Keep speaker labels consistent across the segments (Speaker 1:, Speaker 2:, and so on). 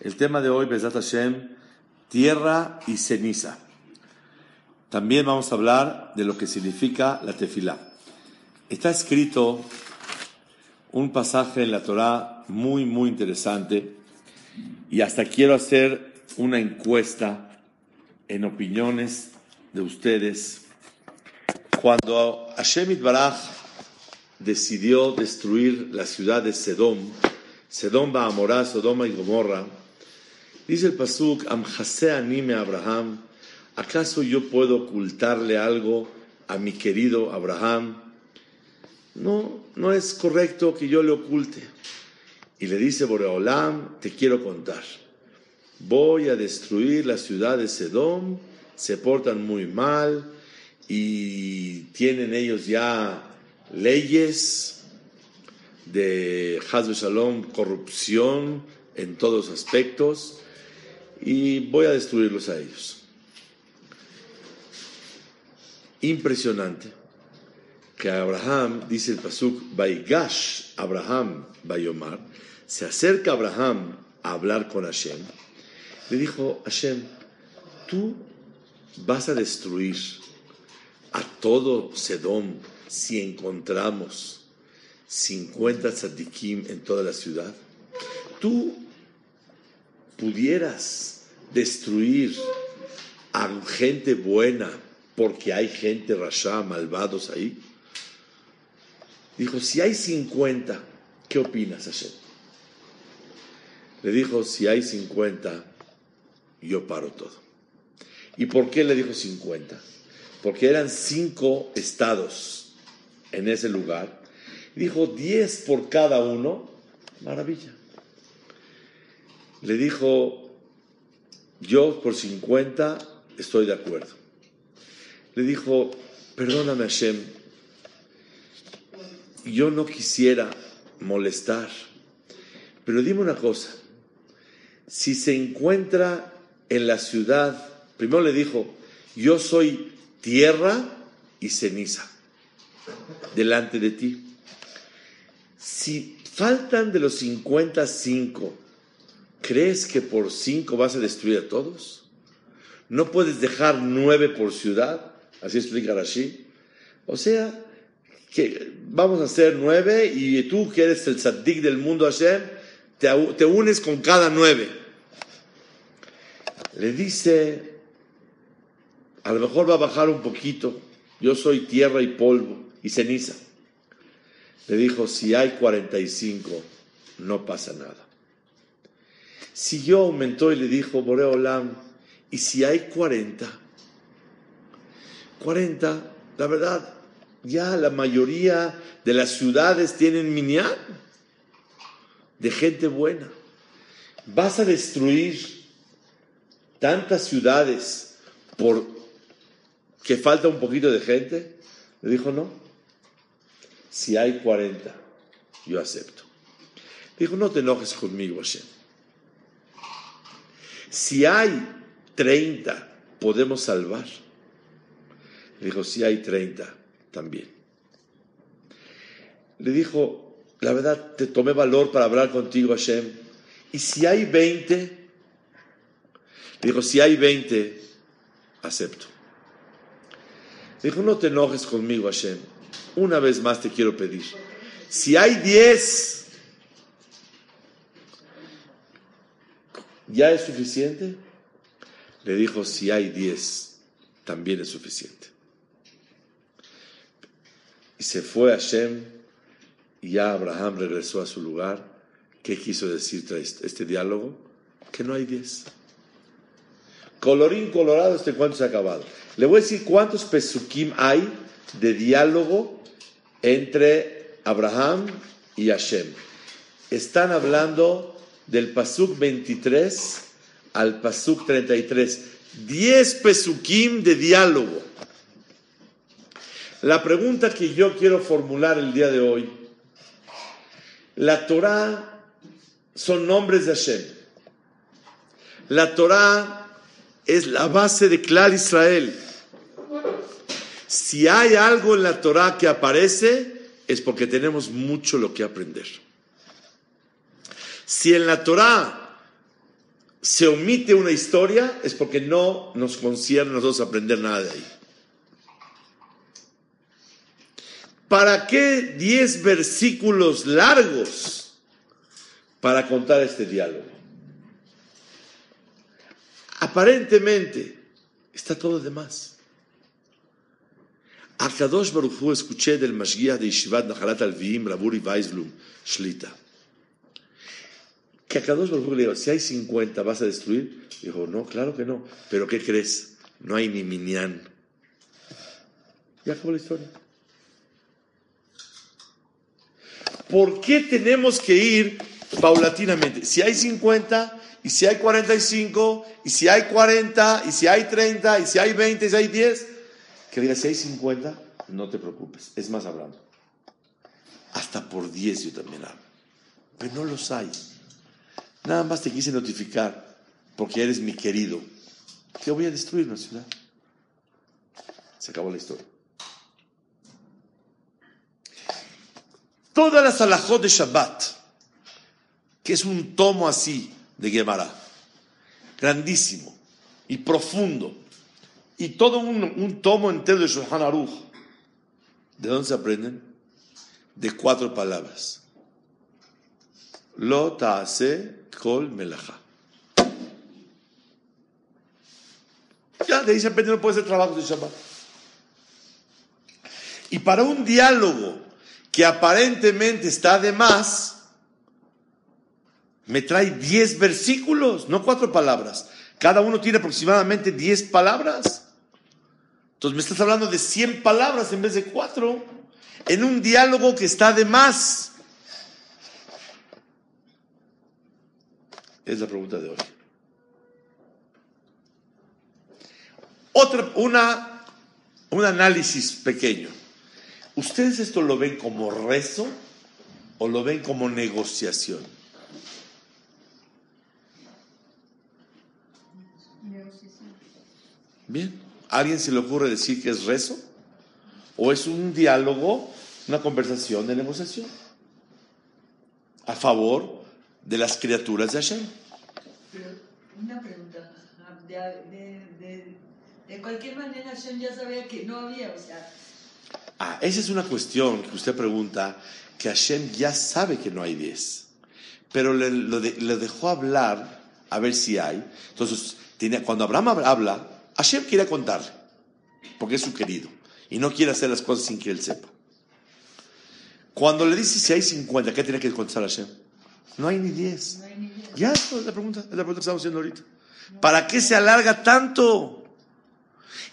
Speaker 1: El tema de hoy, Besat Hashem, tierra y ceniza. También vamos a hablar de lo que significa la tefilá. Está escrito un pasaje en la Torá muy, muy interesante y hasta quiero hacer una encuesta en opiniones de ustedes. Cuando Hashem Baraj decidió destruir la ciudad de Sedom, Sedom Amorá, Sodoma y Gomorra, dice el Pasuk, Amjase anime Abraham, ¿acaso yo puedo ocultarle algo a mi querido Abraham? No, no es correcto que yo le oculte. Y le dice Boreolam, te quiero contar. Voy a destruir la ciudad de Sedom, se portan muy mal y tienen ellos ya leyes de Hazbe Shalom, corrupción en todos aspectos, y voy a destruirlos a ellos. Impresionante que Abraham, dice el Pasuk, Baigash Abraham Bayomar, se acerca Abraham a hablar con Hashem, le dijo, Hashem, tú vas a destruir a todo Sedom si encontramos 50 tzadikim en toda la ciudad, tú pudieras destruir a gente buena porque hay gente rasha, malvados ahí. Dijo, si hay 50, ¿qué opinas, Hashem? Le dijo, si hay 50, yo paro todo. ¿Y por qué le dijo 50? Porque eran cinco estados en ese lugar Dijo 10 por cada uno, maravilla. Le dijo, yo por 50 estoy de acuerdo. Le dijo, perdóname Hashem, yo no quisiera molestar, pero dime una cosa, si se encuentra en la ciudad, primero le dijo, yo soy tierra y ceniza delante de ti. Si faltan de los 55, ¿crees que por 5 vas a destruir a todos? ¿No puedes dejar 9 por ciudad? Así explica Rashi. O sea, que vamos a hacer 9 y tú que eres el saddik del mundo Hashem, te, te unes con cada 9. Le dice, a lo mejor va a bajar un poquito, yo soy tierra y polvo y ceniza. Le dijo, si hay 45, no pasa nada. Siguió, aumentó y le dijo, Boreolam, ¿y si hay 40? 40, la verdad, ya la mayoría de las ciudades tienen minyan de gente buena. ¿Vas a destruir tantas ciudades por que falta un poquito de gente? Le dijo, no. Si hay 40, yo acepto. Dijo, no te enojes conmigo, Hashem. Si hay 30, podemos salvar. dijo, si hay 30, también. Le dijo, la verdad, te tomé valor para hablar contigo, Hashem. Y si hay 20, dijo, si hay 20, acepto. dijo, no te enojes conmigo, Hashem. Una vez más te quiero pedir, si hay diez, ¿ya es suficiente? Le dijo, si hay diez, también es suficiente. Y se fue a Shem y ya Abraham regresó a su lugar. ¿Qué quiso decir este diálogo? Que no hay diez. Colorín colorado, este cuento se ha acabado. Le voy a decir cuántos pesukim hay de diálogo entre Abraham y Hashem. Están hablando del Pasuk 23 al Pasuk 33. Diez Pesukim de diálogo. La pregunta que yo quiero formular el día de hoy, la Torah son nombres de Hashem. La Torah es la base de Clar Israel. Si hay algo en la Torah que aparece, es porque tenemos mucho lo que aprender. Si en la Torah se omite una historia es porque no nos concierne a nosotros aprender nada de ahí. ¿Para qué 10 versículos largos para contar este diálogo? Aparentemente está todo de más. Akadosh Baruch Hu escuché del Mashgiach de Yeshivat Nahalat Alviim, Raburi Weisblum, Shlita. Que Akadosh Baruch Hu le dijo, si hay 50, ¿vas a destruir? Dijo, no, claro que no. ¿Pero qué crees? No hay ni minyan. Ya acabó la historia. ¿Por qué tenemos que ir paulatinamente? Si hay 50, y si hay 45, y si hay 40, y si hay 30, y si hay 20, y si hay 10, que diga, si hay 50, no te preocupes, es más hablando. Hasta por 10 yo también hablo. Pero no los hay. Nada más te quise notificar, porque eres mi querido, que voy a destruir una ciudad. Se acabó la historia. Todas las alajot de Shabbat, que es un tomo así de Gemara, grandísimo y profundo, y todo un, tomo entero de Shulchan Aruch, ¿de dónde se aprenden? De cuatro palabras. Lo ta'ase kol melacha. Ya, de ahí se no puede ser trabajo de Shabbat. Y para un diálogo que aparentemente está de más, me trae 10 versículos, no cuatro palabras. Cada uno tiene aproximadamente 10 palabras. Entonces me estás hablando de 100 palabras en vez de cuatro, en un diálogo que está de más. Es la pregunta de hoy. Otra, una, un análisis pequeño. ¿Ustedes esto lo ven como rezo o lo ven como negociación? Bien. ¿Alguien se le ocurre decir que es rezo? ¿O es un diálogo, una conversación de negociación? A favor de las criaturas de Hashem.
Speaker 2: Pero una pregunta. De, de cualquier manera, Hashem ya sabía que no había, o sea,
Speaker 1: Ah, esa es una cuestión que usted pregunta, que Hashem ya sabe que no hay 10, pero le, lo, dejó hablar a ver si hay. Entonces, cuando Abraham habla, Hashem quiere contarle, porque es su querido, y no quiere hacer las cosas sin que él sepa. Cuando le dice si hay 50, ¿qué tiene que contestar Hashem? No hay ni 10. Ya, es la pregunta, es la pregunta que estamos haciendo ahorita. ¿Para qué se alarga tanto?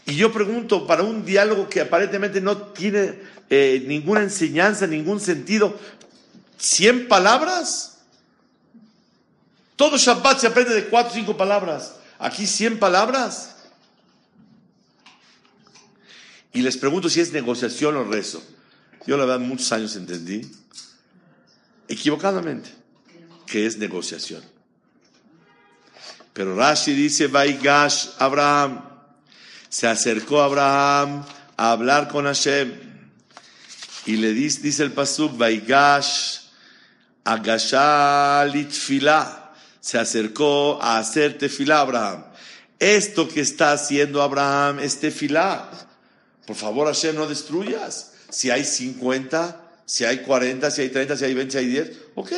Speaker 1: Y yo pregunto, para un diálogo que aparentemente no tiene eh, ninguna enseñanza, ningún sentido, ¿cien palabras? Todo Shabbat se aprende de cuatro o cinco palabras. Aquí cien palabras. Y les pregunto si es negociación o rezo. Yo la verdad muchos años entendí, equivocadamente, que es negociación. Pero Rashi dice, Vaigash Abraham se acercó Abraham a hablar con Hashem y le dice, dice el pasuk, Vaigash Agashalitfila, se acercó a hacer tefilá Abraham. Esto que está haciendo Abraham es tefilá. Por favor, Hashem, no destruyas. Si hay 50, si hay 40, si hay 30, si hay 20, si hay 10, ok,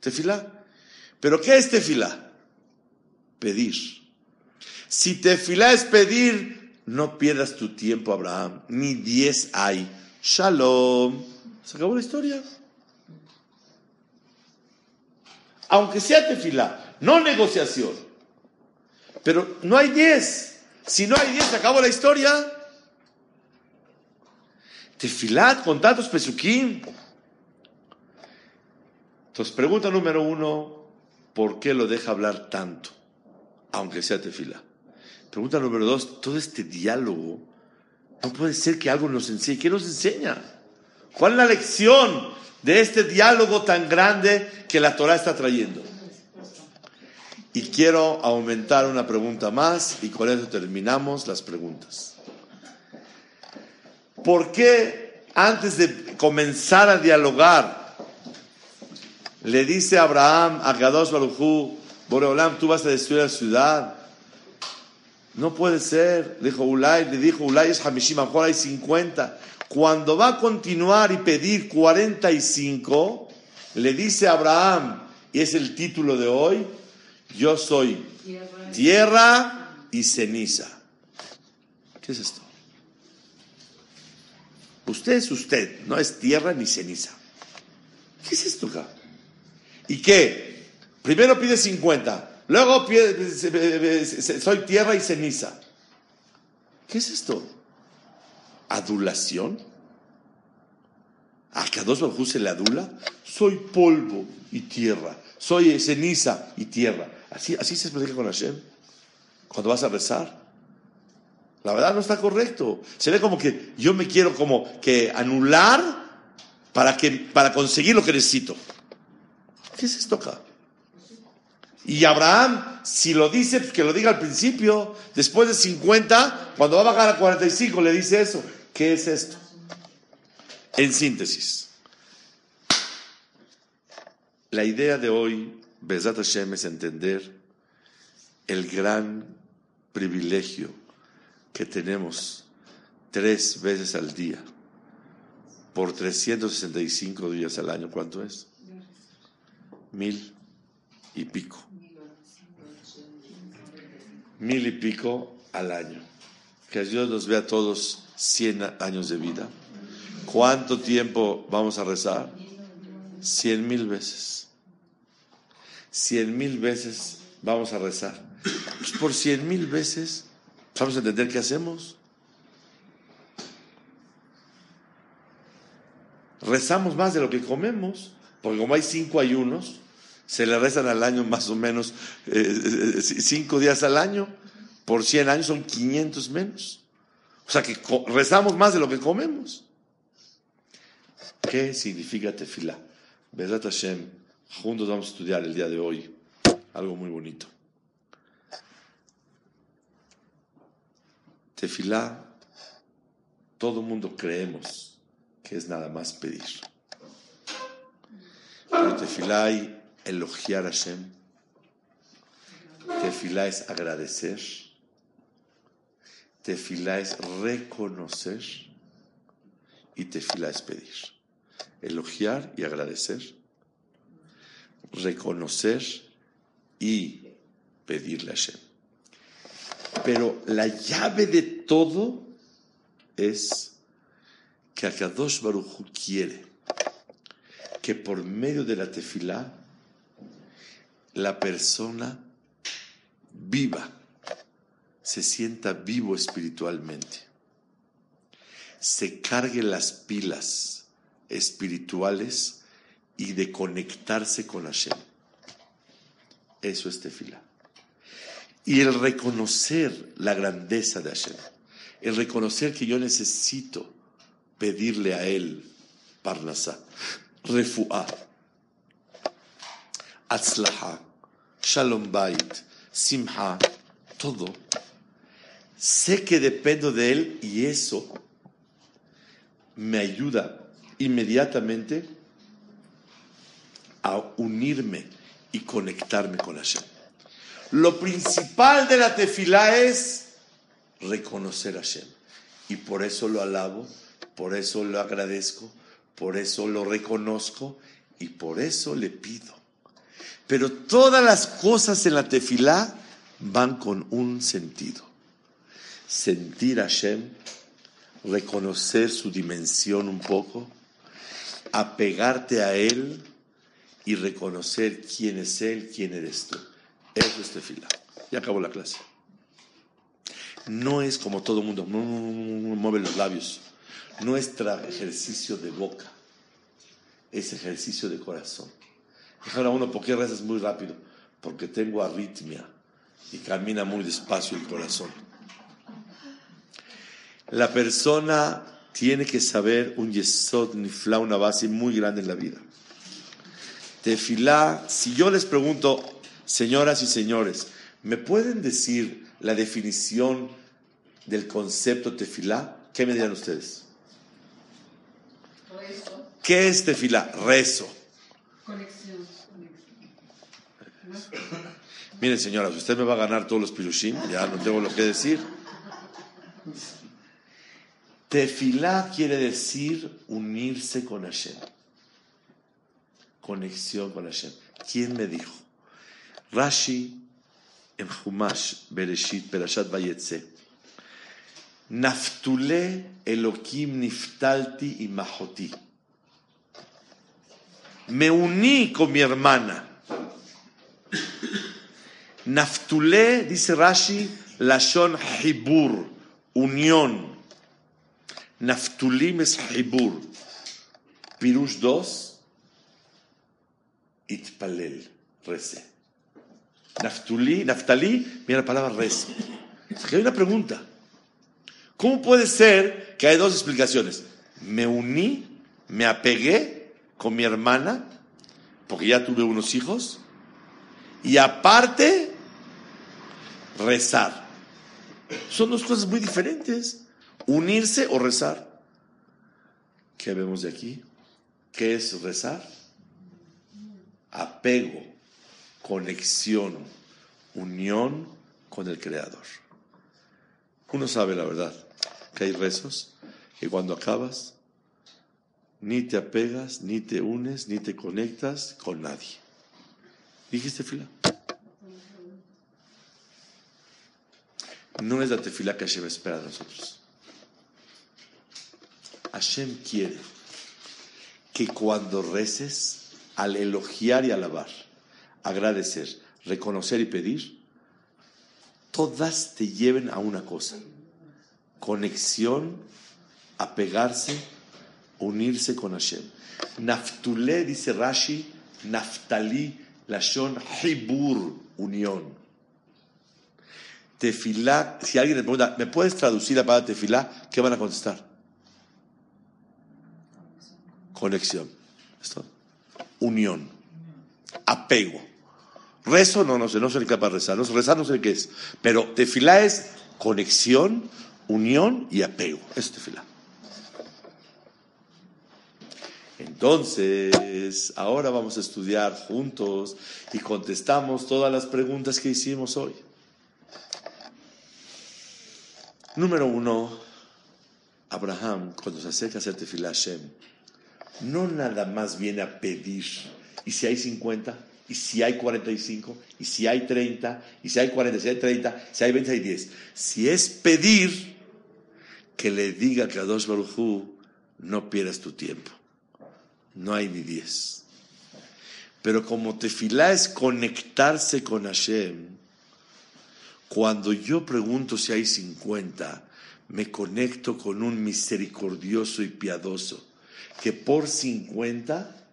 Speaker 1: tefilá. Pero ¿qué es tefilá? Pedir. Si tefilá es pedir, no pierdas tu tiempo, Abraham. Ni diez hay. Shalom. Se acabó la historia. Aunque sea tefilá, no negociación. Pero no hay diez. Si no hay diez, se acabó la historia. Tefilat con tantos pesuquín. Entonces, pregunta número uno: ¿por qué lo deja hablar tanto? Aunque sea tefilá. Pregunta número dos, todo este diálogo, no puede ser que algo nos enseñe. ¿Qué nos enseña? ¿Cuál es la lección de este diálogo tan grande que la Torah está trayendo? Y quiero aumentar una pregunta más y con eso terminamos las preguntas. ¿Por qué antes de comenzar a dialogar le dice Abraham a Gadosh Barujú, Boreolam, tú vas a destruir la ciudad. No puede ser. Le dijo Ulay, le dijo Ulay es Hamishim, a mejor hay 50. Cuando va a continuar y pedir 45, le dice Abraham, y es el título de hoy, yo soy tierra y ceniza. ¿Qué es esto? Usted es usted, no es tierra ni ceniza. ¿Qué es esto acá? ¿Y qué? Primero pide 50, luego pide, soy tierra y ceniza. ¿Qué es esto? ¿Adulación? ¿A dos Baruj se le adula? Soy polvo y tierra, soy ceniza y tierra. Así, así se explica con Hashem. Cuando vas a rezar. La verdad no está correcto. Se ve como que yo me quiero como que anular para, que, para conseguir lo que necesito. ¿Qué es esto acá? Y Abraham, si lo dice, pues que lo diga al principio, después de 50, cuando va a bajar a 45, le dice eso. ¿Qué es esto? En síntesis, la idea de hoy, Bezat Hashem, es entender el gran privilegio que tenemos tres veces al día por 365 días al año. ¿Cuánto es? Mil y pico. Mil y pico al año. Que Dios nos vea todos 100 años de vida. ¿Cuánto tiempo vamos a rezar? Cien mil veces. Cien mil veces vamos a rezar. Pues por cien mil veces, ¿vamos a entender qué hacemos? rezamos más de lo que comemos, porque como hay cinco ayunos, se le rezan al año más o menos eh, eh, cinco días al año, por 100 años son 500 menos. O sea que rezamos más de lo que comemos. ¿Qué significa tefila? Bezat Hashem, juntos vamos a estudiar el día de hoy algo muy bonito. Tefilá, todo mundo creemos que es nada más pedir. Pero tefilá elogiar a Hashem. Tefilá es agradecer. Tefilá es reconocer. Y tefilá es pedir. Elogiar y agradecer. Reconocer y pedirle a Hashem. Pero la llave de todo es que Akadosh Baruchu quiere que por medio de la tefilá la persona viva, se sienta vivo espiritualmente, se cargue las pilas espirituales y de conectarse con Hashem. Eso es tefilá. Y el reconocer la grandeza de Hashem, el reconocer que yo necesito pedirle a Él Parnasá, Refuá, Atzlaha, Shalom Bait, Simha, todo. Sé que dependo de Él y eso me ayuda inmediatamente a unirme y conectarme con Hashem. Lo principal de la tefilá es reconocer a Hashem. Y por eso lo alabo por eso lo agradezco, por eso lo reconozco y por eso le pido. Pero todas las cosas en la tefilá van con un sentido. Sentir a Hashem, reconocer su dimensión un poco, apegarte a Él y reconocer quién es Él, quién eres tú. Eso es tefilá. Ya acabó la clase. No es como todo el mundo, mueve los labios. Nuestro ejercicio de boca es ejercicio de corazón. Dijeron uno, ¿por qué rezas muy rápido? Porque tengo arritmia y camina muy despacio el corazón. La persona tiene que saber un yesod nifla, una base muy grande en la vida. Tefilá, si yo les pregunto, señoras y señores, ¿me pueden decir la definición del concepto tefilá? ¿Qué me dirán ustedes? ¿Qué es tefila? Rezo. Conexión. Mire, señora, usted me va a ganar todos los pirushim, ya no tengo lo que decir. Tefilá quiere decir unirse con Hashem. Conexión con Hashem. ¿Quién me dijo? Rashi en Humash, Bereshit, Perashat Vayetze. Naftule Elohim Niftalti y Mahoti. Me uní con mi hermana. Naftule, dice Rashi, Lashon Hibur, unión. Naftulim es Hibur. Pirush 2, Itpalel, rece. Naftuli, Naftali, mira la palabra. Hay una pregunta. ¿Cómo puede ser que hay dos explicaciones? Me uní, me apegué con mi hermana, porque ya tuve unos hijos, y aparte, rezar. Son dos cosas muy diferentes. Unirse o rezar. ¿Qué vemos de aquí? ¿Qué es rezar? Apego, conexión, unión con el Creador. Uno sabe la verdad, que hay rezos que cuando acabas ni te apegas, ni te unes, ni te conectas con nadie. ¿Dijiste fila? No es la tefila que Hashem espera de nosotros. Hashem quiere que cuando reces, al elogiar y alabar, agradecer, reconocer y pedir, todas te lleven a una cosa, conexión, apegarse, unirse con Hashem. Naftulé, dice Rashi, Naftali, Lashon, Hibur, unión. Tefilá, si alguien le pregunta, ¿me puedes traducir la palabra tefilá? ¿Qué van a contestar? Conexión. ¿Esto? Unión. Apego. Rezo, no, no sé, no soy capaz de rezar. No, rezar no sé qué es. Pero tefilá es conexión, unión y apego. Es tefilá. Entonces, ahora vamos a estudiar juntos y contestamos todas las preguntas que hicimos hoy. Número uno, Abraham, cuando se acerca a hacer tefilá Hashem, no nada más viene a pedir. ¿Y si hay 50? ¿Y si hay 45? ¿Y si hay 30? ¿Y si hay 40? ¿Si hay 30? ¿Si hay 20? ¿Si hay 10? Si es pedir, que le diga a Kadosh Baruj no pierdas tu tiempo. No hay ni 10. Pero como tefilá es conectarse con Hashem, cuando yo pregunto si hay 50, me conecto con un misericordioso y piadoso que por 50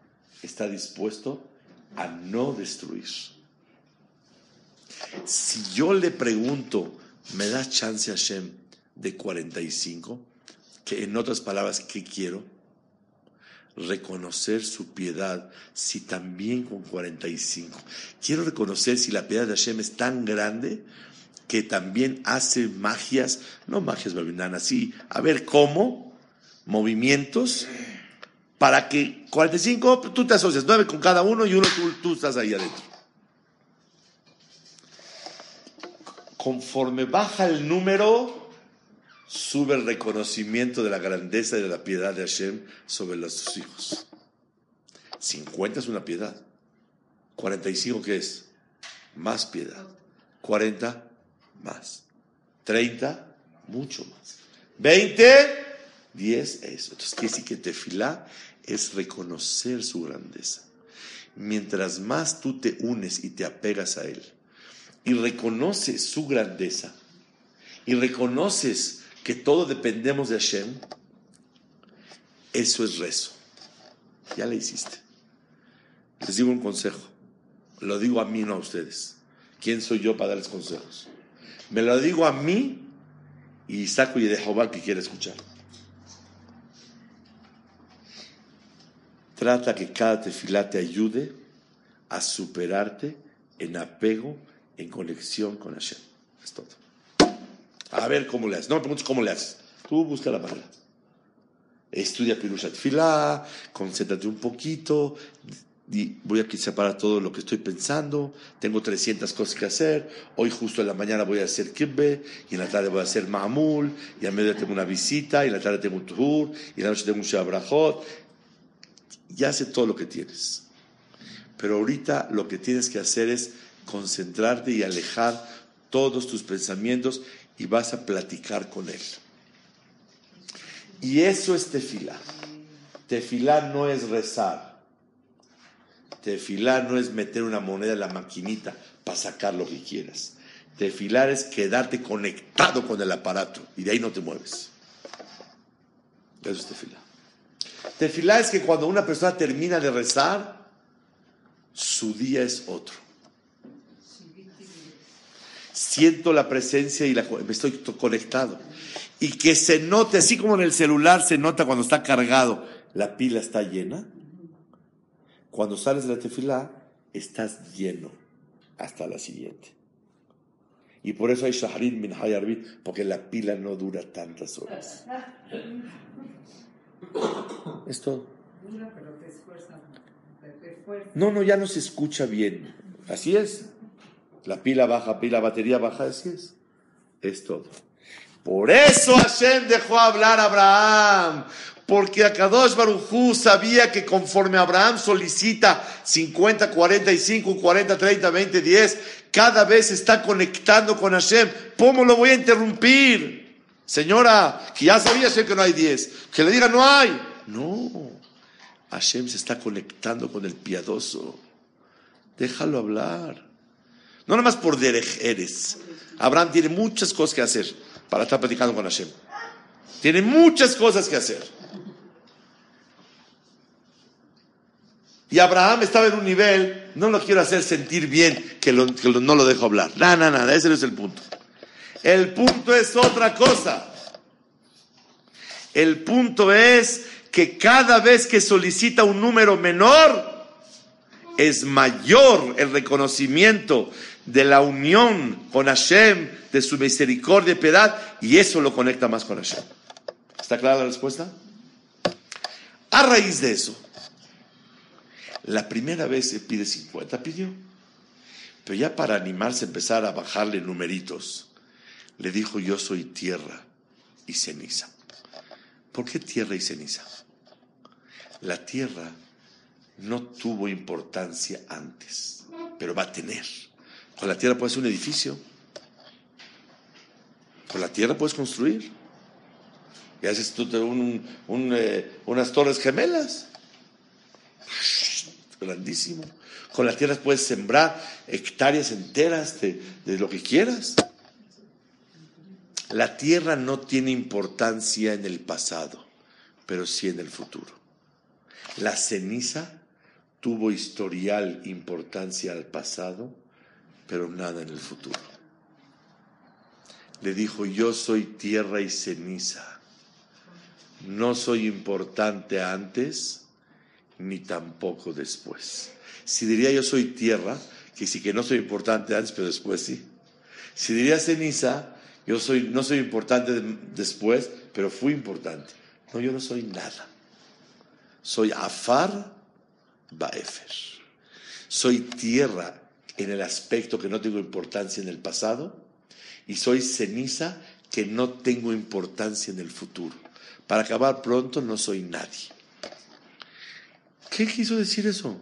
Speaker 1: está dispuesto a no destruir. Si yo le pregunto, ¿me da chance a Hashem de 45? Que en otras palabras, ¿qué quiero? Reconocer su piedad, si también con 45. Quiero reconocer si la piedad de Hashem es tan grande que también hace magias, no magias babilónicas, sí, a ver cómo, movimientos, para que 45 tú te asocias, 9 con cada uno y uno tú, tú estás ahí adentro. Conforme baja el número, sube el reconocimiento de la grandeza y de la piedad de Hashem sobre los hijos. 50 es una piedad. 45 ¿qué es? Más piedad. 40 más. 30, mucho más. 20, 10, eso. Entonces, quiere decir que tefilá es reconocer su grandeza. Mientras más tú te unes y te apegas a Él y reconoces su grandeza y reconoces que todo dependemos de Hashem, eso es rezo. Ya le hiciste. Les digo un consejo. Lo digo a mí, no a ustedes. ¿Quién soy yo para darles consejos? Me lo digo a mí y saco y de Jehová que quiere escuchar. Trata que cada tefilá te ayude a superarte en apego, en conexión con Hashem. Es todo. A ver cómo le haces. No me preguntes cómo le haces. Tú busca la manera. Estudia Pirushat Tefilá, concéntrate un poquito, y voy a separar todo lo que estoy pensando, tengo 300 cosas que hacer, hoy justo en la mañana voy a hacer kibbe, y en la tarde voy a hacer mamul, y a mediodía tengo una visita, y en la tarde tengo un tour, y en la noche tengo un shabrajot, ya sé todo lo que tienes. Pero ahorita lo que tienes que hacer es concentrarte y alejar todos tus pensamientos y vas a platicar con él. Y eso es tefilá. Tefilá no es rezar. Tefilar no es meter una moneda en la maquinita para sacar lo que quieras. Tefilar es quedarte conectado con el aparato y de ahí no te mueves. Eso es tefilar. Tefilar es que cuando una persona termina de rezar, su día es otro. Siento la presencia y la, me estoy conectado. Y que se note, así como en el celular se nota cuando está cargado, la pila está llena cuando sales de la tefilá, estás lleno hasta la siguiente. Y por eso hay Shaharit min Hayarbit, porque la pila no dura tantas horas. Es todo. No, no, ya no se escucha bien. Así es. La pila baja, pila, batería baja, así es. Es todo. Por eso Hashem dejó hablar a Abraham, porque Akadosh Barujú sabía que conforme Abraham solicita 50, 45, 40, 30, 20, 10, cada vez está conectando con Hashem. ¿Cómo lo voy a interrumpir? Señora, que ya sabía Hashem que no hay 10, que le diga no hay. No, Hashem se está conectando con el piadoso. Déjalo hablar. No nada más por derech eres. Abraham tiene muchas cosas que hacer para estar platicando con Hashem. Tiene muchas cosas que hacer. Y Abraham estaba en un nivel, no lo quiero hacer sentir bien, que, no lo dejo hablar. Nada, nada, nada, ese no es el punto. El punto es otra cosa. El punto es que cada vez que solicita un número menor, es mayor el reconocimiento de la unión con Hashem, de su misericordia y piedad, y eso lo conecta más con Hashem. ¿Está clara la respuesta? A raíz de eso, la primera vez se pide 50, pidió. Pero ya para animarse a empezar a bajarle numeritos, le dijo, yo soy tierra y ceniza. ¿Por qué tierra y ceniza? La tierra no tuvo importancia antes, pero va a tener. Con la tierra puedes hacer un edificio. Con la tierra puedes construir. Y haces tú eh, unas torres gemelas grandísimo. Con las tierras puedes sembrar hectáreas enteras de, de lo que quieras. La tierra no tiene importancia en el pasado, pero sí en el futuro. La ceniza tuvo historial importancia al pasado, pero nada en el futuro. Le dijo, yo soy tierra y ceniza. No soy importante antes, ni tampoco después. Si diría yo soy tierra, que sí que no soy importante antes, pero después sí. Si diría ceniza, yo soy, no soy importante después, pero fui importante. No, yo no soy nada. Soy afar baefer. Soy tierra en el aspecto que no tengo importancia en el pasado y soy ceniza que no tengo importancia en el futuro. Para acabar pronto no soy nadie. ¿Qué quiso decir eso?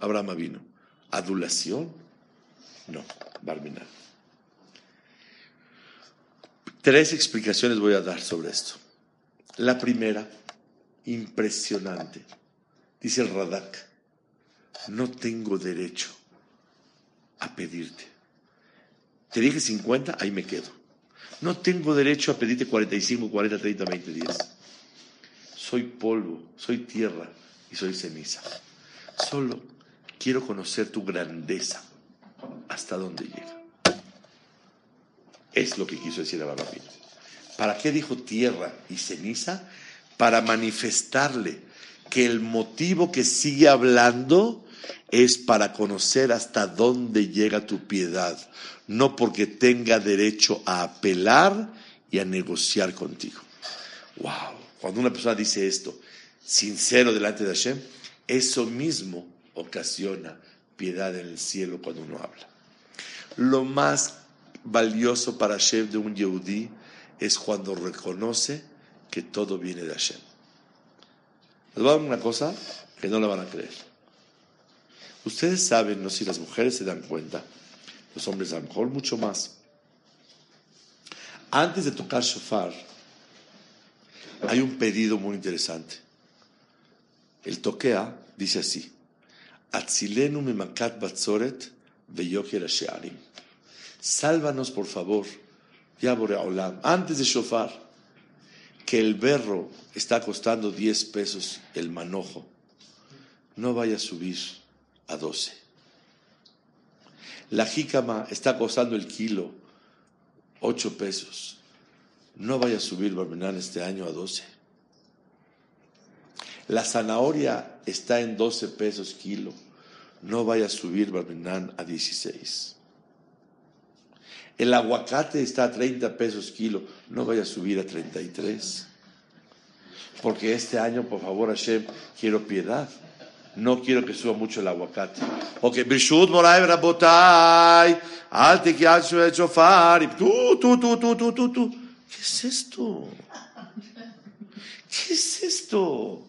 Speaker 1: Abraham vino. ¿Adulación? No, Barminan. Tres explicaciones voy a dar sobre esto. La primera, impresionante. Dice el Radak, no tengo derecho a pedirte. Te dije 50, ahí me quedo. No tengo derecho a pedirte 45, 40, 30, 20, 10. Soy polvo, soy tierra y soy ceniza. Solo quiero conocer tu grandeza, hasta dónde llega. Es lo que quiso decir Abraham. ¿Para qué dijo tierra y ceniza? Para manifestarle que el motivo que sigue hablando es para conocer hasta dónde llega tu piedad, no porque tenga derecho a apelar y a negociar contigo. Wow, cuando una persona dice esto, sincero delante de Hashem, Eso mismo ocasiona piedad en el cielo cuando uno habla. Lo más valioso para Hashem de un Yehudí es cuando reconoce que todo viene de Hashem. Les voy a una cosa que no la van a creer. Ustedes saben, no sé si las mujeres se dan cuenta, los hombres a lo mejor mucho más. Antes de tocar shofar, hay un pedido muy interesante. El toquea dice así: Atzilenu memakat batzoret she'arim. Sálvanos, por favor, ya Olam, antes de shofar, que el berro está costando 10 pesos el manojo, no vaya a subir a 12. La jícama está costando el kilo 8 pesos. No vaya a subir Barmenán este año a 12. La zanahoria está en 12 pesos kilo. No vaya a subir Barmenán a 16. El aguacate está a 30 pesos kilo. No vaya a subir a 33. Porque este año, por favor, Hashem, quiero piedad no quiero que suba mucho el aguacate. Ok, Bishud Moray Rabotai, Alte que hecho chofar, y tú, tú, tú, tú, tú, tú, tú. ¿Qué es esto? ¿Qué es esto?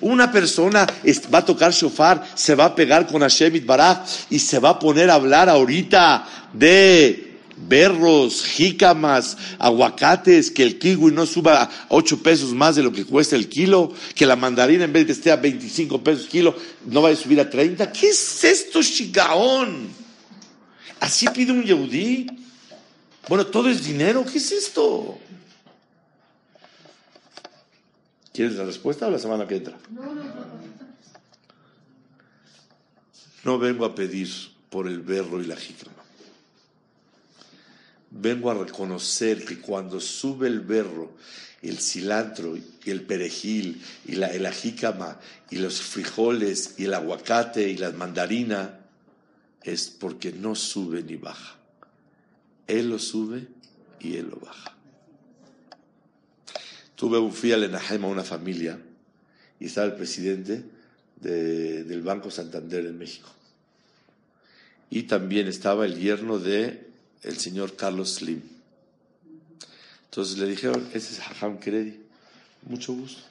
Speaker 1: Una persona va a tocar shofar, se va a pegar con Hashem Baraj y se va a poner a hablar ahorita de berros, jícamas, aguacates, que el kiwi no suba a 8 pesos más de lo que cuesta el kilo, que la mandarina en vez de esté a 25 pesos kilo, no vaya a subir a 30. ¿Qué es esto, chigaón? ¿Así pide un yehudí? Bueno, todo es dinero, ¿qué es esto? ¿Quieres la respuesta o la semana que entra? No, no, no. No vengo a pedir por el berro y la jícama vengo a reconocer que cuando sube el berro, el cilantro y el perejil y la, el ajícama y los frijoles y el aguacate y la mandarina, es porque no sube ni baja. Él lo sube y él lo baja. Tuve un fui al Enajem a una familia y estaba el presidente del Banco Santander en México. Y también estaba el yerno de el señor Carlos Slim. Entonces le dijeron, ese es Hajam Kredi. Mucho gusto.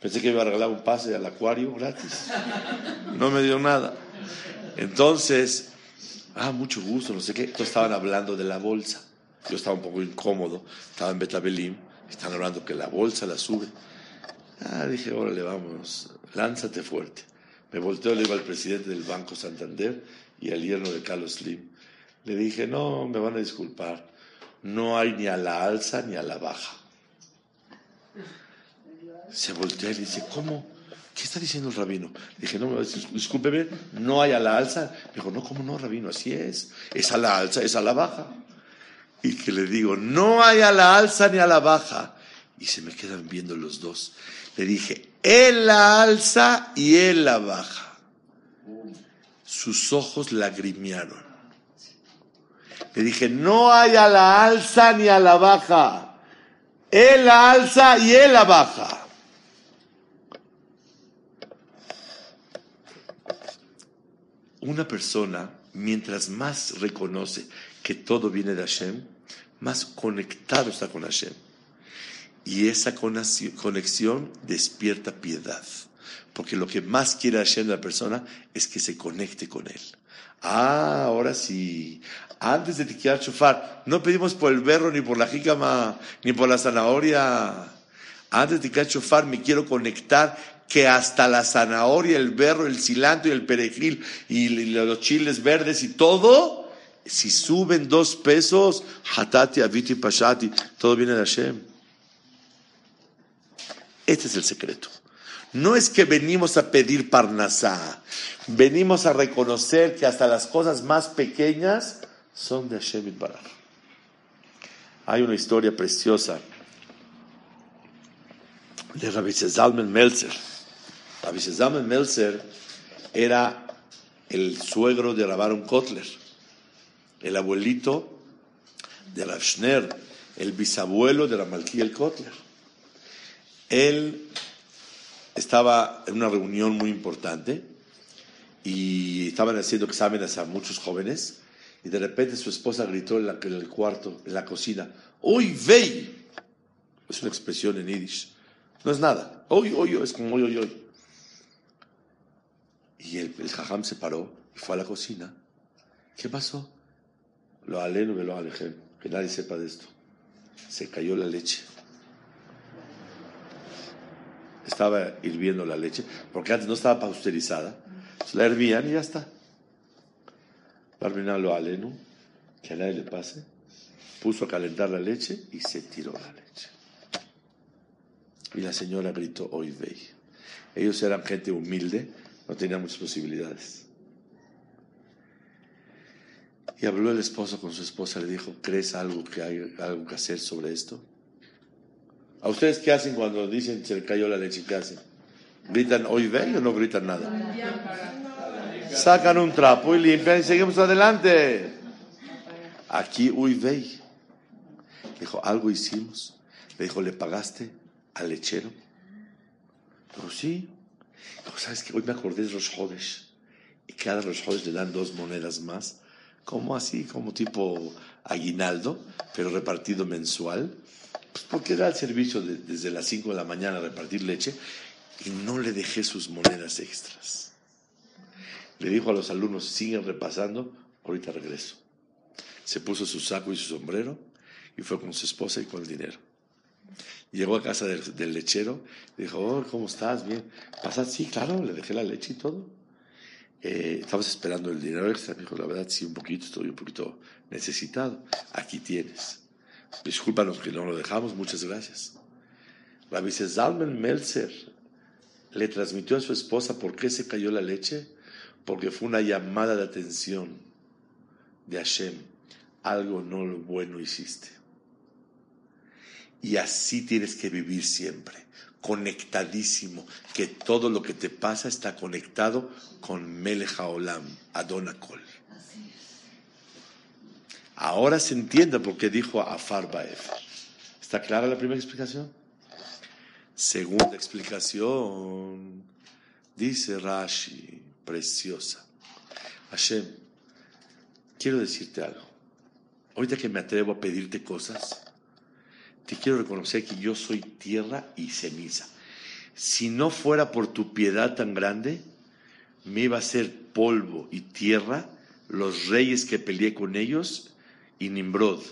Speaker 1: Pensé que iba a regalar un pase al acuario gratis. No me dio nada. Entonces, ah, mucho gusto, no sé qué. Estaban hablando de la bolsa. Yo estaba un poco incómodo. Estaba en Betabelim. Están hablando que la bolsa la sube. Ah, dije, órale, vamos, lánzate fuerte. Me volteo, le iba al presidente del Banco Santander y al yerno de Carlos Slim. Le dije, no, me van a disculpar, no hay ni a la alza ni a la baja. Se voltea y le dice, ¿cómo? ¿Qué está diciendo el rabino? Le dije, no, discúlpeme, no hay a la alza. Me dijo, no, ¿cómo no, rabino? Así es. Es a la alza, es a la baja. Y que le digo, no hay a la alza ni a la baja. Y se me quedan viendo los dos. Le dije, él la alza y él la baja. Sus ojos lagrimearon. Le dije, no hay a la alza ni a la baja. Él la alza y él la baja. Una persona, mientras más reconoce que todo viene de Hashem, más conectado está con Hashem. Y esa conexión despierta piedad. Porque lo que más quiere Hashem de la persona es que se conecte con él. Ah, ahora sí. Antes de tiquear chofar, no pedimos por el berro, ni por la jícama, ni por la zanahoria. Antes de tiquear chofar, me quiero conectar que hasta la zanahoria, el berro, el cilantro y el perejil y los chiles verdes y todo, si suben dos pesos, hatati, aviti, pashati, todo viene de Hashem. Este es el secreto. No es que venimos a pedir parnasá, venimos a reconocer que hasta las cosas más pequeñas son de Hashem Baraj. Hay una historia preciosa de Rabbi Zalman Melzer. Rabbi Zalman Melzer era el suegro de Rabaron Kotler, el abuelito de Rav Schner, el bisabuelo de la Malkiel Kotler. Él estaba en una reunión muy importante y estaban haciendo exámenes a muchos jóvenes y de repente su esposa gritó en, el cuarto, en la cocina, ¡Uy, vey! Es una expresión en yiddish. No es nada. Uy, uy, es como uy, uy, uy. Y el, el jajam se paró y fue a la cocina. ¿Qué pasó? Lo aleno me lo alejé. Que nadie sepa de esto. Se cayó la leche. Estaba hirviendo la leche, porque antes no estaba pasteurizada. La hervían y ya está. Parmina lo aleno, que a nadie le pase. Puso a calentar la leche y se tiró la leche. Y la señora gritó, hoy ve. Ellos eran gente humilde, no tenían muchas posibilidades. Y habló el esposo con su esposa, le dijo, ¿crees algo que hay algo que hacer sobre esto? ¿A ustedes qué hacen cuando dicen se le cayó la leche? ¿Qué hacen? ¿Gritan hoy ve o no gritan nada? Sacan un trapo y limpian y seguimos adelante. Aquí, uy, ve. Dijo, algo hicimos. Le dijo, ¿le pagaste al lechero? Pero sí. ¿sabes qué? Hoy me acordé de los jóvenes. Y cada los jóvenes le dan dos monedas más. Como así, como tipo aguinaldo, pero repartido mensual. Pues porque era el servicio desde las 5 de la mañana a repartir leche. Y no le dejé sus monedas extras. Le dijo a los alumnos, siguen repasando, ahorita regreso. Se puso su saco y su sombrero y fue con su esposa y con el dinero. Llegó a casa del, lechero, dijo, oh, ¿cómo estás? Bien. ¿Pasas? Sí, claro, le dejé la leche y todo. Eh, estabas esperando el dinero extra. Me dijo, la verdad, sí, un poquito, estoy un poquito necesitado. Aquí tienes. Discúlpanos que no lo dejamos, muchas gracias. La Zalman Melzer le transmitió a su esposa por qué se cayó la leche, porque fue una llamada de atención de Hashem. Algo no bueno hiciste. Y así tienes que vivir siempre, conectadísimo, que todo lo que te pasa está conectado con Melech Olam, Adonakol. Ahora se entiende por qué dijo Afar Baefer. ¿Está clara la primera explicación? Segunda explicación, dice Rashi, preciosa. Hashem, quiero decirte algo. Ahorita que me atrevo a pedirte cosas, te quiero reconocer que yo soy tierra y ceniza. Si no fuera por tu piedad tan grande, me iba a ser polvo y tierra los reyes que peleé con ellos y Nimrod.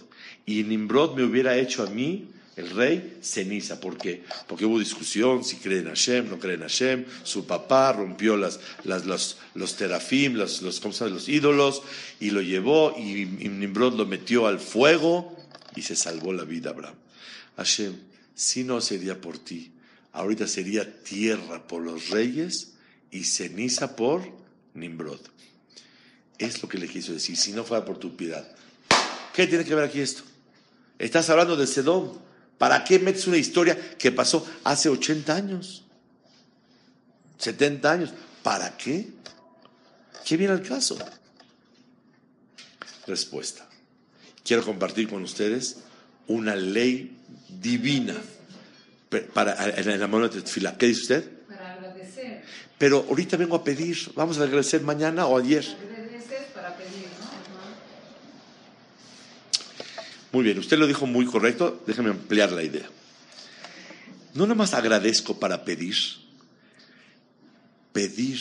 Speaker 1: Y Nimrod me hubiera hecho a mí, el rey, ceniza. ¿Por qué? Porque hubo discusión si creen en Hashem, no creen en Hashem. Su papá rompió las, los, los terafim, los, los, los ídolos, y lo llevó, y, y Nimrod lo metió al fuego, y se salvó la vida Abraham. Hashem, si no sería por ti, ahorita sería tierra por los reyes y ceniza por Nimrod. Es lo que le quiso decir, si no fuera por tu piedad. ¿Qué tiene que ver aquí esto? Estás hablando de Sedón. ¿Para qué metes una historia que pasó hace 80 años? 70 años. ¿Para qué? ¿Qué viene al caso? Respuesta. Quiero compartir con ustedes una ley divina para, en la mano de fila. ¿Qué dice usted?
Speaker 3: Para agradecer.
Speaker 1: Pero ahorita vengo a pedir, vamos a agradecer mañana o ayer.
Speaker 3: para pedir,
Speaker 1: Muy bien, usted lo dijo muy correcto, déjeme ampliar la idea. No nomás agradezco para pedir, pedir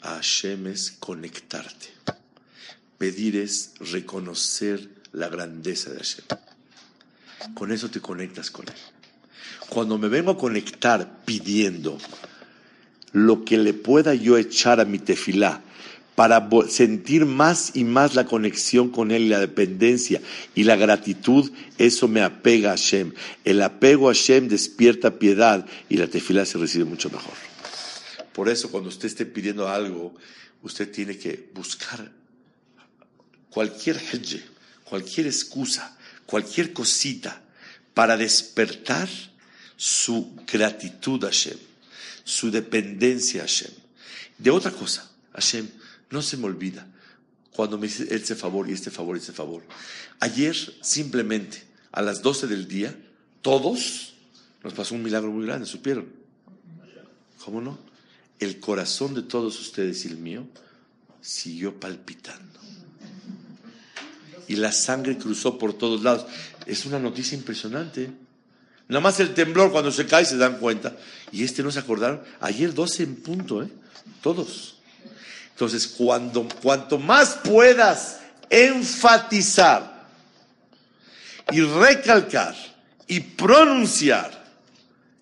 Speaker 1: a Hashem es conectarte. Pedir es reconocer la grandeza de Hashem. Con eso te conectas con Él. Cuando me vengo a conectar pidiendo lo que le pueda yo echar a mi tefilá para sentir más y más la conexión con Él, la dependencia y la gratitud, eso me apega a Hashem. El apego a Hashem despierta piedad y la tefilá se recibe mucho mejor. Por eso cuando usted esté pidiendo algo, usted tiene que buscar cualquier hedge, cualquier excusa cualquier cosita para despertar su gratitud a Hashem, su dependencia a Hashem. De otra cosa, Hashem no se me olvida cuando me dice este favor y este favor y este favor. Ayer simplemente a las 12 del día, todos nos pasó un milagro muy grande, supieron. ¿Cómo no? El corazón de todos ustedes y el mío siguió palpitando. Y la sangre cruzó por todos lados. Es una noticia impresionante. Nada más el temblor cuando se cae se dan cuenta. Y este no se acordaron. Ayer 12 en punto, ¿eh? Todos. Entonces, cuando, cuanto más puedas enfatizar y recalcar y pronunciar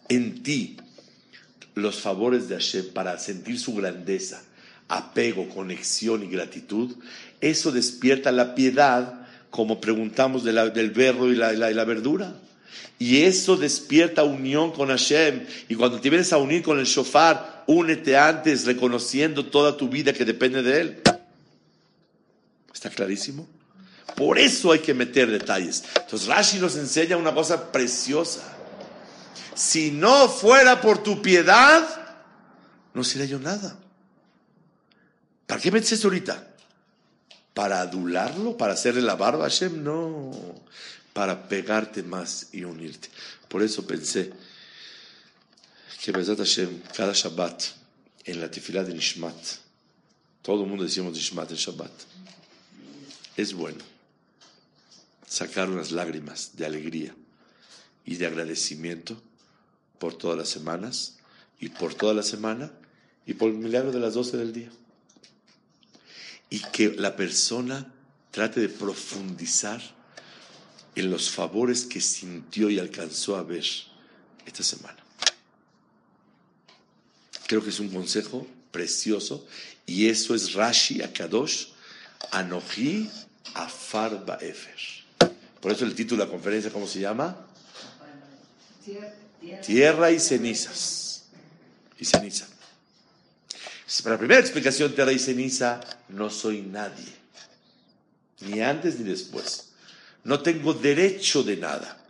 Speaker 1: en ti los favores de Hashem para sentir su grandeza, apego, conexión y gratitud, eso despierta la piedad, como preguntamos del berro y la, y la verdura. Y eso despierta unión con Hashem. Y cuando te vienes a unir con el shofar, únete antes reconociendo toda tu vida que depende de él. ¿Está clarísimo? Por eso hay que meter detalles. Entonces Rashi nos enseña una cosa preciosa. Si no fuera por tu piedad, no sería yo nada. ¿Para qué metes eso ahorita? ¿Para adularlo? ¿Para hacerle la barba a Hashem? No para pegarte más y unirte. Por eso pensé que Hashem, cada Shabbat, en la tefilá de Nishmat, todo el mundo decimos Nishmat en Shabbat, es bueno sacar unas lágrimas de alegría y de agradecimiento por todas las semanas y por toda la semana y por el milagro de las 12 del día. Y que la persona trate de profundizar en los favores que sintió y alcanzó a ver esta semana. Creo que es un consejo precioso y eso es Rashi Akadosh Anoji Afar Baefer. Por eso el título de la conferencia, ¿cómo se llama? Tierra y cenizas. Y ceniza. Para la primera explicación, tierra y ceniza, no soy nadie. Ni antes ni después. No tengo derecho de nada.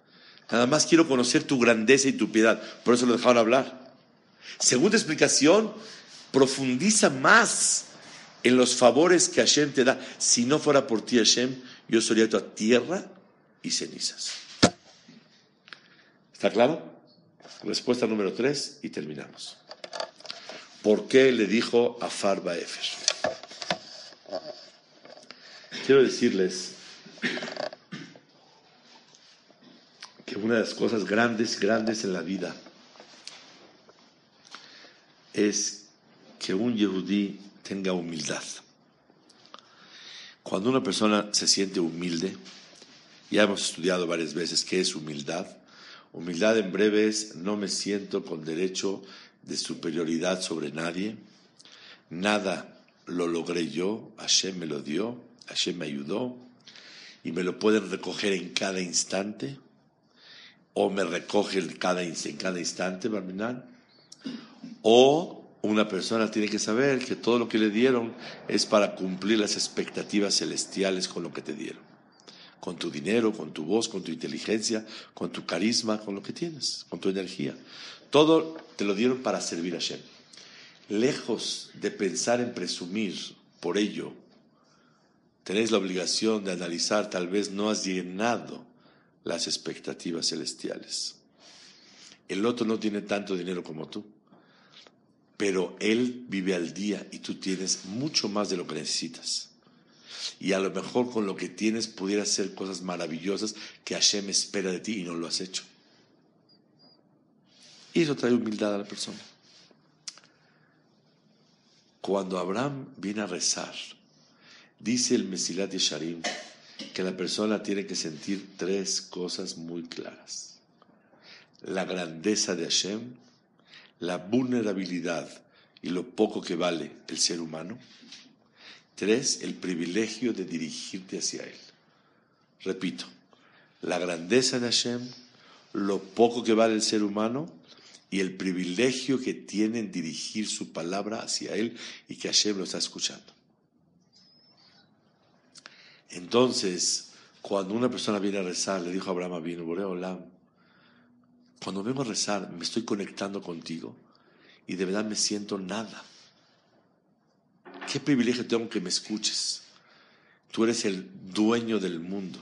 Speaker 1: Nada más quiero conocer tu grandeza y tu piedad. Por eso lo dejaron hablar. Segunda explicación, profundiza más en los favores que Hashem te da. Si no fuera por ti, Hashem, yo sería tu tierra y cenizas. ¿Está claro? Respuesta número tres y terminamos. ¿Por qué le dijo a Farba Efer? Quiero decirles que una de las cosas grandes, grandes en la vida es que un yehudí tenga humildad. Cuando una persona se siente humilde, ya hemos estudiado varias veces qué es humildad. Humildad en breve es no me siento con derecho de superioridad sobre nadie. Nada lo logré yo, Hashem me lo dio, Hashem me ayudó y me lo pueden recoger en cada instante o me recoge en cada, en cada instante, o una persona tiene que saber que todo lo que le dieron es para cumplir las expectativas celestiales con lo que te dieron. Con tu dinero, con tu voz, con tu inteligencia, con tu carisma, con lo que tienes, con tu energía. Todo te lo dieron para servir a Shem. Lejos de pensar en presumir por ello, tenéis la obligación de analizar, tal vez no has llenado las expectativas celestiales. El otro no tiene tanto dinero como tú, pero él vive al día y tú tienes mucho más de lo que necesitas. Y a lo mejor con lo que tienes pudieras hacer cosas maravillosas que Hashem espera de ti y no lo has hecho. Y eso trae humildad a la persona. Cuando Abraham viene a rezar, dice el Mesilat Yesharim, que la persona tiene que sentir tres cosas muy claras. La grandeza de Hashem, la vulnerabilidad y lo poco que vale el ser humano. Tres, el privilegio de dirigirte hacia Él. Repito, la grandeza de Hashem, lo poco que vale el ser humano y el privilegio que tiene en dirigir su palabra hacia Él y que Hashem lo está escuchando. Entonces, cuando una persona viene a rezar, le dijo a Abraham vino, Olam, cuando vengo rezar me estoy conectando contigo y de verdad me siento nada. Qué privilegio tengo que me escuches. Tú eres el dueño del mundo.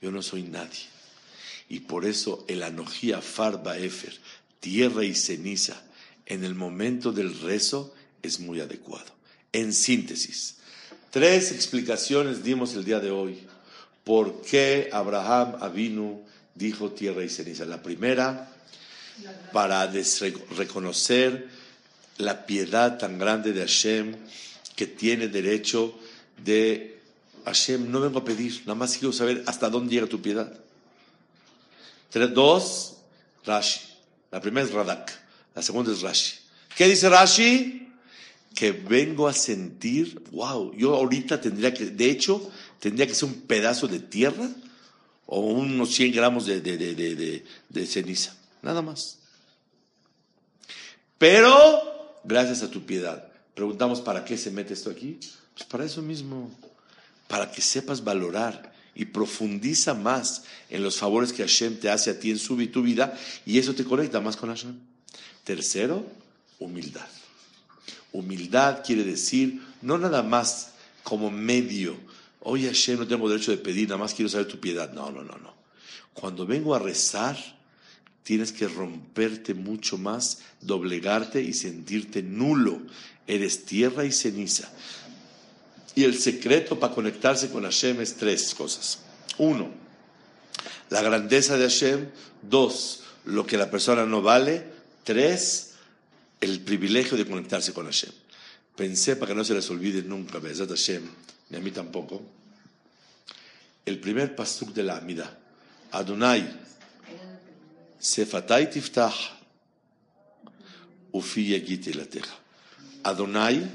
Speaker 1: Yo no soy nadie. Y por eso el anojía farba efer, tierra y ceniza, en el momento del rezo es muy adecuado. En síntesis, tres explicaciones dimos el día de hoy. ¿Por qué Abraham Avinu dijo tierra y ceniza? La primera, para reconocer la piedad tan grande de Hashem que tiene derecho de Hashem, no vengo a pedir, nada más quiero saber hasta dónde llega tu piedad. Dos, Rashi. La primera es Radak, la segunda es Rashi. ¿Qué dice Rashi? Que vengo a sentir, wow, yo ahorita tendría que, de hecho, tendría que ser un pedazo de tierra o unos 100 gramos de, de ceniza, nada más. Pero, gracias a tu piedad, preguntamos, ¿para qué se mete esto aquí? Pues para eso mismo, para que sepas valorar y profundiza más en los favores que Hashem te hace a ti en su tu vida y eso te conecta más con Hashem. Tercero, humildad. Humildad quiere decir no nada más como medio, oye Hashem, no tengo derecho de pedir, nada más quiero saber tu piedad. No, no, no, no. Cuando vengo a rezar, tienes que romperte mucho más, doblegarte y sentirte nulo. Eres tierra y ceniza. Y el secreto para conectarse con Hashem es tres cosas. Uno, la grandeza de Hashem. Dos, lo que la persona no vale. Tres, el privilegio de conectarse con Hashem. Pensé para que no se les olvide nunca, Bezat Hashem, ni a mí tampoco. El primer pasuk de la Amida, Adonai, Sefatay tiftach, ufi yagit Adonai,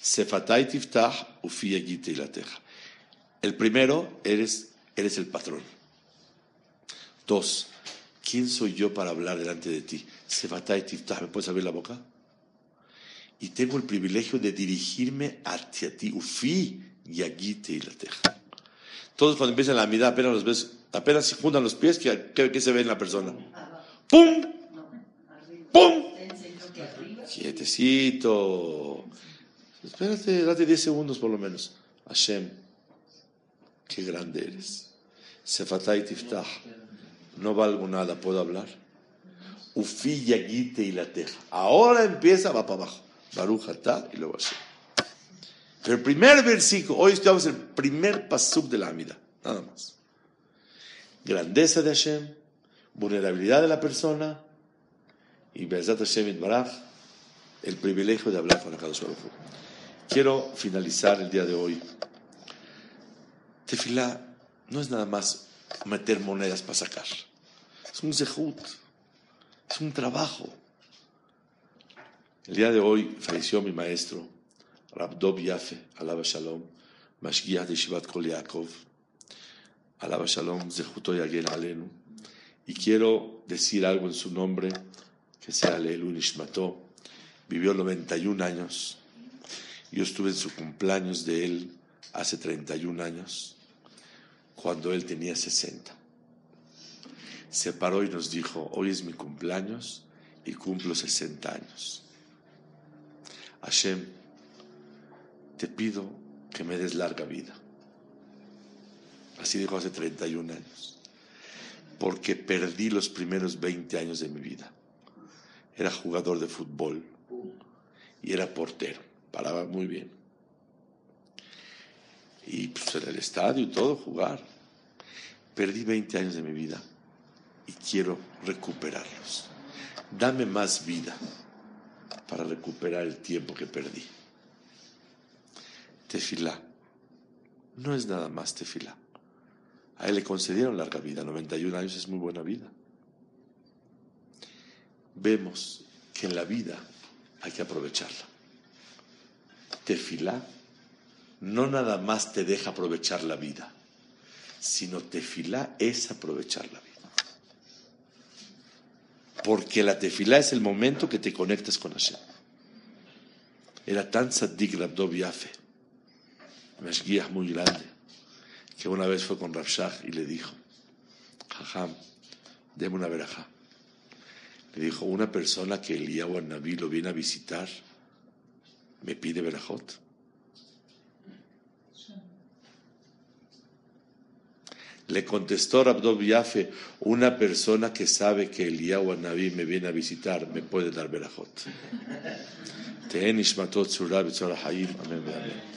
Speaker 1: Sefatay tiftach, ufi El primero, eres, eres el patrón. Dos, ¿quién soy yo para hablar delante de ti? Sefatay tiftach, ¿me puedes abrir la boca? Y tengo el privilegio de dirigirme hacia ti. Ufi yagite Todos cuando empiezan la mirada apenas los ves, apenas se juntan los pies, ¿qué, se ve en la persona? ¡Pum! ¡Pum! Quietecito. Espérate, date 10 segundos por lo menos. Hashem, qué grande eres. Sefatay tiftah. No valgo nada, ¿puedo hablar? Ufi yagite y la teja. Ahora empieza, va para abajo. Baruch y luego Hashem. Pero el primer versículo, hoy estudiamos el primer pasuk de la Amida, nada más. Grandeza de Hashem, vulnerabilidad de la persona y Bezat Hashem Baraj, el privilegio de hablar con la Baruch Quiero finalizar el día de hoy. Tefilá no es nada más meter monedas para sacar. Es un zehut, es un trabajo. El día de hoy falleció mi maestro, Rabdob Yafe, alaba shalom, Mashgiach de Shivat Kol Yaakov, alaba shalom, zehuto yagel alenu. Y quiero decir algo en su nombre, que sea Leilu Nishmato. Vivió 91 años yo estuve en su cumpleaños de él hace 31 años, cuando él tenía 60. Se paró y nos dijo, hoy es mi cumpleaños y cumplo 60 años. Hashem, te pido que me des larga vida. Así dijo hace 31 años. Porque perdí los primeros 20 años de mi vida. Era jugador de fútbol y era portero paraba muy bien. Y pues en el estadio y todo, jugar. Perdí 20 años de mi vida y quiero recuperarlos. Dame más vida para recuperar el tiempo que perdí. Tefilá. No es nada más tefilá. A él le concedieron larga vida, 91 años es muy buena vida. Vemos que en la vida hay que aprovecharla tefilá no nada más te deja aprovechar la vida, sino tefilá es aprovechar la vida. Porque la tefilá es el momento que te conectas con Hashem. Era tan sadik Rabdov Yafe, guías muy grande, que una vez fue con Rabshah y le dijo, Jajam, deme una verajá. Le dijo, una persona que el Naví lo viene a visitar, me pide Berajot. Le contestó Rabdov Yafe, una persona que sabe que el Naví me viene a visitar, me puede dar Amén, amén.